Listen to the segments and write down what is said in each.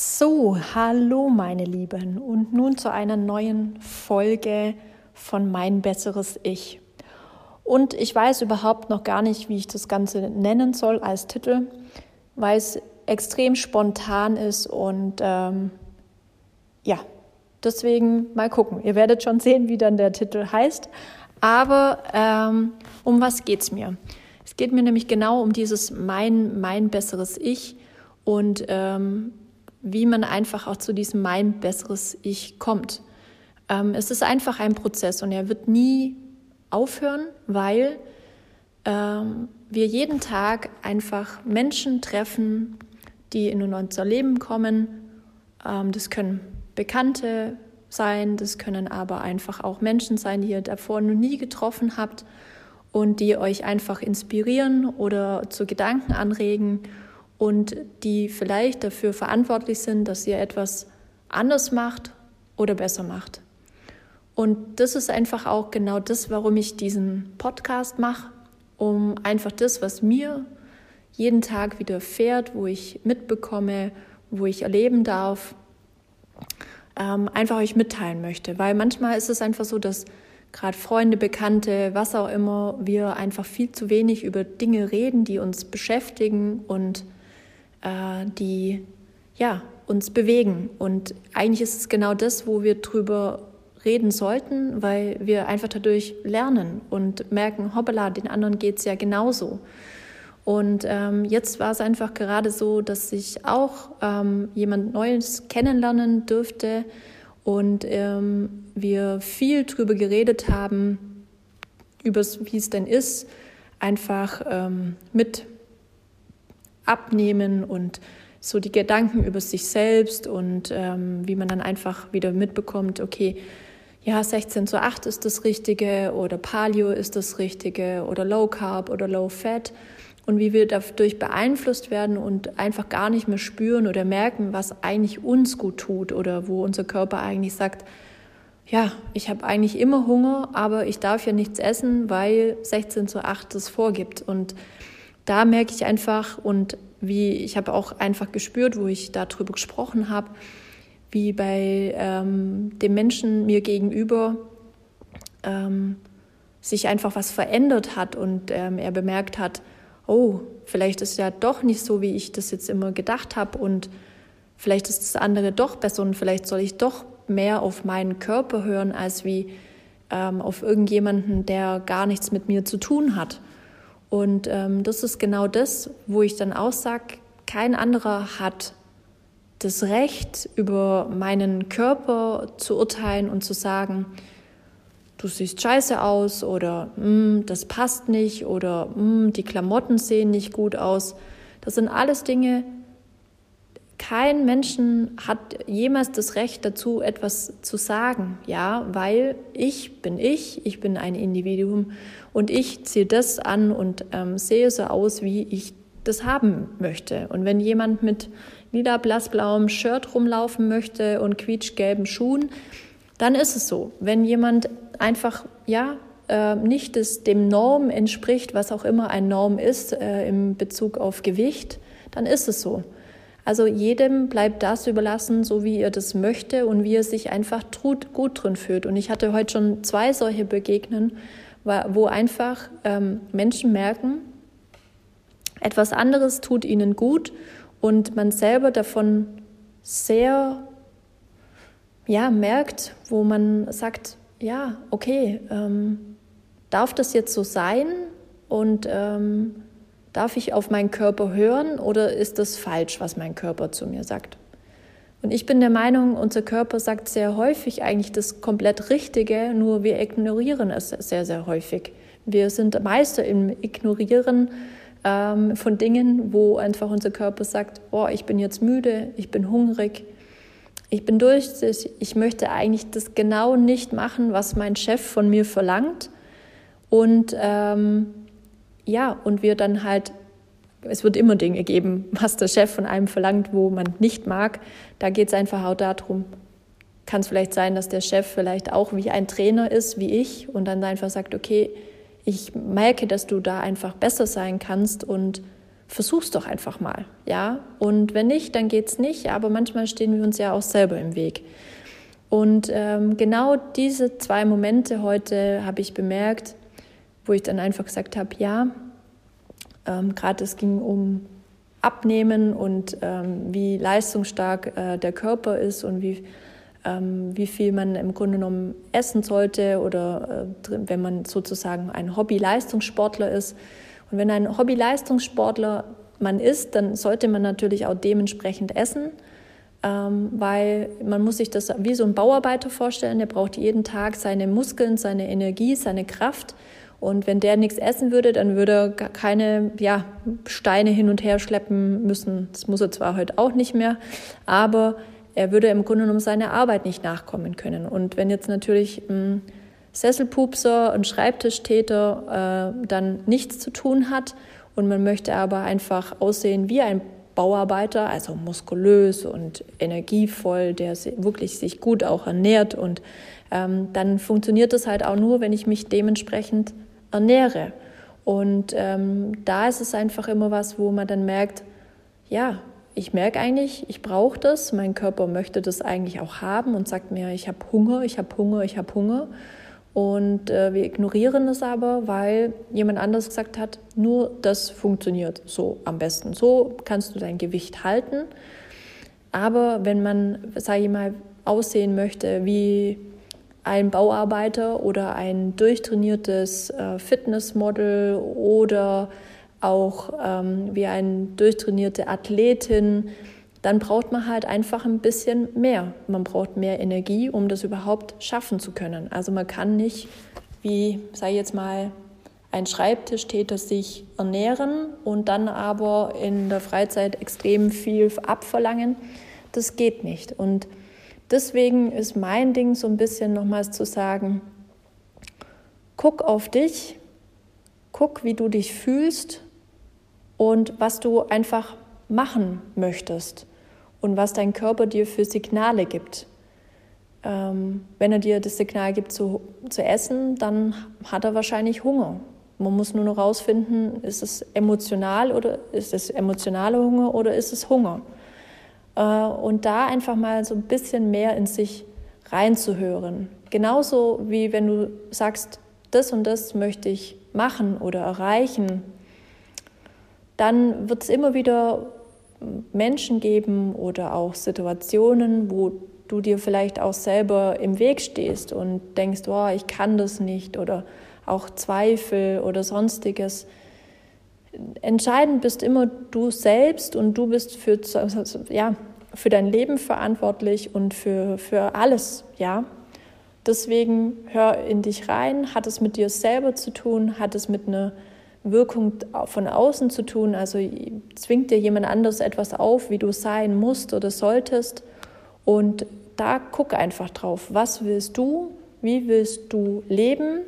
So, hallo meine Lieben und nun zu einer neuen Folge von Mein besseres Ich. Und ich weiß überhaupt noch gar nicht, wie ich das Ganze nennen soll als Titel, weil es extrem spontan ist und ähm, ja, deswegen mal gucken. Ihr werdet schon sehen, wie dann der Titel heißt. Aber ähm, um was geht's mir? Es geht mir nämlich genau um dieses mein, mein besseres Ich und ähm, wie man einfach auch zu diesem mein besseres Ich kommt. Ähm, es ist einfach ein Prozess und er wird nie aufhören, weil ähm, wir jeden Tag einfach Menschen treffen, die in unser Leben kommen. Ähm, das können Bekannte sein, das können aber einfach auch Menschen sein, die ihr davor noch nie getroffen habt und die euch einfach inspirieren oder zu Gedanken anregen und die vielleicht dafür verantwortlich sind, dass ihr etwas anders macht oder besser macht. Und das ist einfach auch genau das, warum ich diesen Podcast mache, um einfach das, was mir jeden Tag widerfährt, wo ich mitbekomme, wo ich erleben darf, ähm, einfach euch mitteilen möchte. Weil manchmal ist es einfach so, dass gerade Freunde, Bekannte, was auch immer, wir einfach viel zu wenig über Dinge reden, die uns beschäftigen und äh, die ja, uns bewegen. Und eigentlich ist es genau das, wo wir drüber reden sollten, weil wir einfach dadurch lernen und merken, hoppala, den anderen geht es ja genauso. Und ähm, jetzt war es einfach gerade so, dass ich auch ähm, jemand Neues kennenlernen dürfte und ähm, wir viel drüber geredet haben, über wie es denn ist, einfach ähm, mit abnehmen und so die Gedanken über sich selbst und ähm, wie man dann einfach wieder mitbekommt, okay, ja, 16 zu 8 ist das Richtige oder Paleo ist das Richtige oder Low Carb oder Low Fat und wie wir dadurch beeinflusst werden und einfach gar nicht mehr spüren oder merken, was eigentlich uns gut tut oder wo unser Körper eigentlich sagt, ja, ich habe eigentlich immer Hunger, aber ich darf ja nichts essen, weil 16 zu 8 das vorgibt. Und da merke ich einfach und wie ich habe auch einfach gespürt, wo ich darüber gesprochen habe, wie bei ähm, dem Menschen mir gegenüber ähm, sich einfach was verändert hat und ähm, er bemerkt hat, oh, vielleicht ist ja doch nicht so, wie ich das jetzt immer gedacht habe und vielleicht ist das andere doch besser und vielleicht soll ich doch mehr auf meinen Körper hören, als wie ähm, auf irgendjemanden, der gar nichts mit mir zu tun hat. Und ähm, das ist genau das, wo ich dann auch sage, kein anderer hat das Recht, über meinen Körper zu urteilen und zu sagen, du siehst scheiße aus oder mm, das passt nicht oder mm, die Klamotten sehen nicht gut aus. Das sind alles Dinge, kein Menschen hat jemals das Recht dazu, etwas zu sagen, ja, weil ich bin ich, ich bin ein Individuum und ich ziehe das an und ähm, sehe so aus, wie ich das haben möchte. Und wenn jemand mit lila blassblauem Shirt rumlaufen möchte und quietschgelben Schuhen, dann ist es so. Wenn jemand einfach, ja, äh, nicht des, dem Norm entspricht, was auch immer ein Norm ist äh, im Bezug auf Gewicht, dann ist es so. Also jedem bleibt das überlassen, so wie er das möchte und wie er sich einfach gut, drin fühlt. Und ich hatte heute schon zwei solche Begegnen, wo einfach ähm, Menschen merken, etwas anderes tut ihnen gut und man selber davon sehr ja, merkt, wo man sagt, ja, okay, ähm, darf das jetzt so sein und ähm, Darf ich auf meinen Körper hören oder ist das falsch, was mein Körper zu mir sagt? Und ich bin der Meinung, unser Körper sagt sehr häufig eigentlich das komplett Richtige, nur wir ignorieren es sehr, sehr häufig. Wir sind Meister im Ignorieren ähm, von Dingen, wo einfach unser Körper sagt, oh, ich bin jetzt müde, ich bin hungrig, ich bin durch, ich möchte eigentlich das genau nicht machen, was mein Chef von mir verlangt. Und ähm, ja, und wir dann halt, es wird immer Dinge geben, was der Chef von einem verlangt, wo man nicht mag. Da geht es einfach auch darum, kann es vielleicht sein, dass der Chef vielleicht auch wie ein Trainer ist, wie ich, und dann einfach sagt, okay, ich merke, dass du da einfach besser sein kannst und versuch's doch einfach mal, ja. Und wenn nicht, dann geht's nicht. Aber manchmal stehen wir uns ja auch selber im Weg. Und ähm, genau diese zwei Momente heute habe ich bemerkt, wo ich dann einfach gesagt habe, ja, ähm, gerade es ging um Abnehmen und ähm, wie leistungsstark äh, der Körper ist und wie, ähm, wie viel man im Grunde genommen essen sollte oder äh, wenn man sozusagen ein Hobby-Leistungssportler ist. Und wenn ein Hobby-Leistungssportler man ist, dann sollte man natürlich auch dementsprechend essen, ähm, weil man muss sich das wie so ein Bauarbeiter vorstellen. Der braucht jeden Tag seine Muskeln, seine Energie, seine Kraft. Und wenn der nichts essen würde, dann würde er keine ja, Steine hin und her schleppen müssen. Das muss er zwar heute auch nicht mehr, aber er würde im Grunde genommen seiner Arbeit nicht nachkommen können. Und wenn jetzt natürlich ein Sesselpupser, ein Schreibtischtäter äh, dann nichts zu tun hat und man möchte aber einfach aussehen wie ein Bauarbeiter, also muskulös und energievoll, der wirklich sich gut auch ernährt und ähm, dann funktioniert das halt auch nur, wenn ich mich dementsprechend ernähre. Und ähm, da ist es einfach immer was, wo man dann merkt, ja, ich merke eigentlich, ich brauche das, mein Körper möchte das eigentlich auch haben und sagt mir, ich habe Hunger, ich habe Hunger, ich habe Hunger. Und äh, wir ignorieren es aber, weil jemand anders gesagt hat, nur das funktioniert so am besten. So kannst du dein Gewicht halten. Aber wenn man, sage ich mal, aussehen möchte wie ein Bauarbeiter oder ein durchtrainiertes äh, Fitnessmodel oder auch ähm, wie eine durchtrainierte Athletin, dann braucht man halt einfach ein bisschen mehr. Man braucht mehr Energie, um das überhaupt schaffen zu können. Also man kann nicht, wie, sei jetzt mal, ein Schreibtischtäter sich ernähren und dann aber in der Freizeit extrem viel abverlangen. Das geht nicht. Und deswegen ist mein Ding so ein bisschen nochmals zu sagen, guck auf dich, guck, wie du dich fühlst und was du einfach machen möchtest und was dein Körper dir für Signale gibt. Ähm, wenn er dir das Signal gibt zu, zu essen, dann hat er wahrscheinlich Hunger. Man muss nur noch rausfinden, ist es emotional oder ist es emotionaler Hunger oder ist es Hunger? Äh, und da einfach mal so ein bisschen mehr in sich reinzuhören. Genauso wie wenn du sagst, das und das möchte ich machen oder erreichen, dann wird es immer wieder Menschen geben oder auch Situationen, wo du dir vielleicht auch selber im Weg stehst und denkst, oh, ich kann das nicht oder auch Zweifel oder sonstiges. Entscheidend bist immer du selbst und du bist für, ja, für dein Leben verantwortlich und für, für alles, ja. Deswegen hör in dich rein. Hat es mit dir selber zu tun? Hat es mit einer Wirkung von außen zu tun. Also zwingt dir jemand anderes etwas auf, wie du sein musst oder solltest. Und da guck einfach drauf, was willst du, wie willst du leben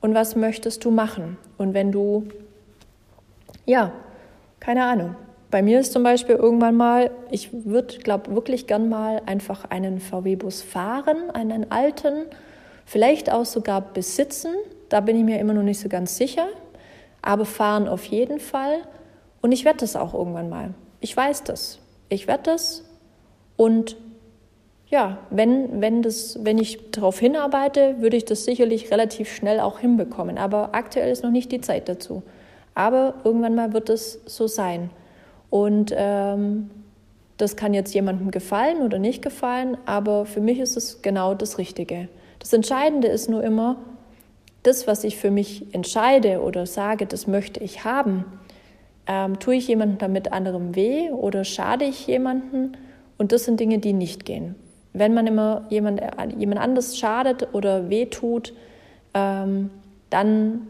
und was möchtest du machen. Und wenn du, ja, keine Ahnung. Bei mir ist zum Beispiel irgendwann mal, ich würde, glaube wirklich gern mal einfach einen VW-Bus fahren, einen alten, vielleicht auch sogar besitzen. Da bin ich mir immer noch nicht so ganz sicher aber fahren auf jeden Fall. Und ich werde das auch irgendwann mal. Ich weiß das. Ich werde das. Und ja, wenn, wenn, das, wenn ich darauf hinarbeite, würde ich das sicherlich relativ schnell auch hinbekommen. Aber aktuell ist noch nicht die Zeit dazu. Aber irgendwann mal wird es so sein. Und ähm, das kann jetzt jemandem gefallen oder nicht gefallen, aber für mich ist es genau das Richtige. Das Entscheidende ist nur immer, das, was ich für mich entscheide oder sage, das möchte ich haben, ähm, tue ich jemandem damit anderem weh oder schade ich jemanden? Und das sind Dinge, die nicht gehen. Wenn man immer jemand, jemand anders schadet oder weh tut, ähm, dann,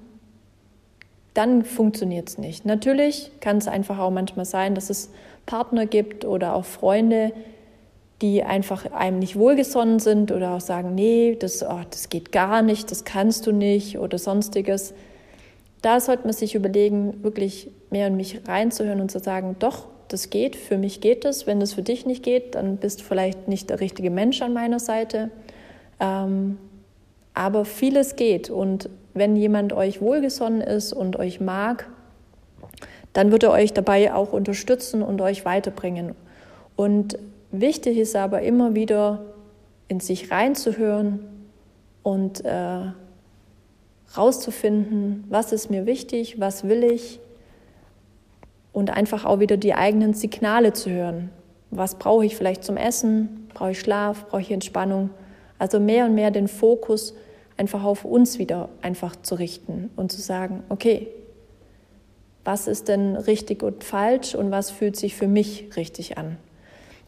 dann funktioniert es nicht. Natürlich kann es einfach auch manchmal sein, dass es Partner gibt oder auch Freunde, die einfach einem nicht wohlgesonnen sind oder auch sagen, nee, das, oh, das geht gar nicht, das kannst du nicht oder sonstiges. Da sollte man sich überlegen, wirklich mehr in mich reinzuhören und zu sagen, doch, das geht, für mich geht es. Wenn das für dich nicht geht, dann bist du vielleicht nicht der richtige Mensch an meiner Seite. Ähm, aber vieles geht und wenn jemand euch wohlgesonnen ist und euch mag, dann wird er euch dabei auch unterstützen und euch weiterbringen. Und wichtig ist aber immer wieder in sich reinzuhören und äh, rauszufinden, was ist mir wichtig, was will ich und einfach auch wieder die eigenen Signale zu hören. Was brauche ich vielleicht zum Essen? Brauche ich Schlaf? Brauche ich Entspannung? Also mehr und mehr den Fokus einfach auf uns wieder einfach zu richten und zu sagen, okay, was ist denn richtig und falsch und was fühlt sich für mich richtig an?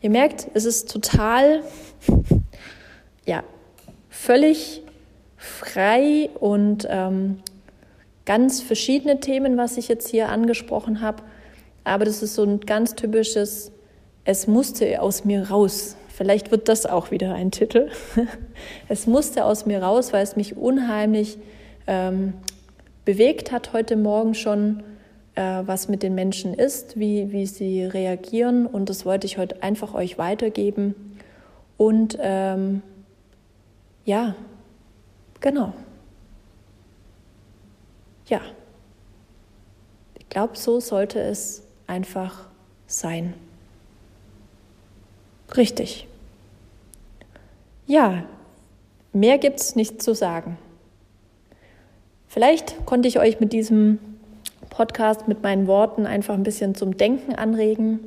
Ihr merkt, es ist total, ja, völlig frei und ähm, ganz verschiedene Themen, was ich jetzt hier angesprochen habe. Aber das ist so ein ganz typisches, es musste aus mir raus. Vielleicht wird das auch wieder ein Titel. es musste aus mir raus, weil es mich unheimlich ähm, bewegt hat heute Morgen schon, äh, was mit den Menschen ist, wie, wie sie reagieren. Und das wollte ich heute einfach euch weitergeben. Und ähm, ja, genau. Ja, ich glaube, so sollte es einfach sein. Richtig. Ja, mehr gibt es nicht zu sagen. Vielleicht konnte ich euch mit diesem Podcast, mit meinen Worten einfach ein bisschen zum Denken anregen,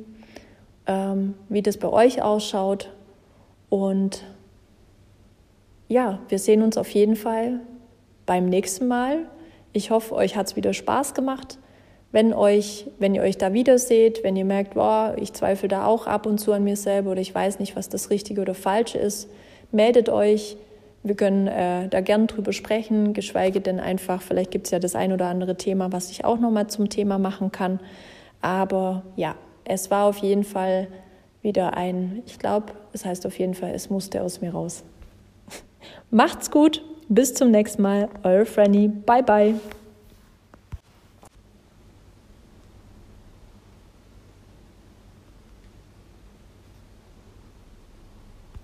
ähm, wie das bei euch ausschaut. Und ja, wir sehen uns auf jeden Fall beim nächsten Mal. Ich hoffe, euch hat es wieder Spaß gemacht. Wenn, euch, wenn ihr euch da wieder seht, wenn ihr merkt, boah, ich zweifle da auch ab und zu an mir selber oder ich weiß nicht, was das Richtige oder Falsche ist, meldet euch. Wir können äh, da gern drüber sprechen, geschweige denn einfach, vielleicht gibt es ja das ein oder andere Thema, was ich auch nochmal zum Thema machen kann. Aber ja, es war auf jeden Fall wieder ein, ich glaube, es heißt auf jeden Fall, es musste aus mir raus. Macht's gut, bis zum nächsten Mal, eure Franny, bye bye.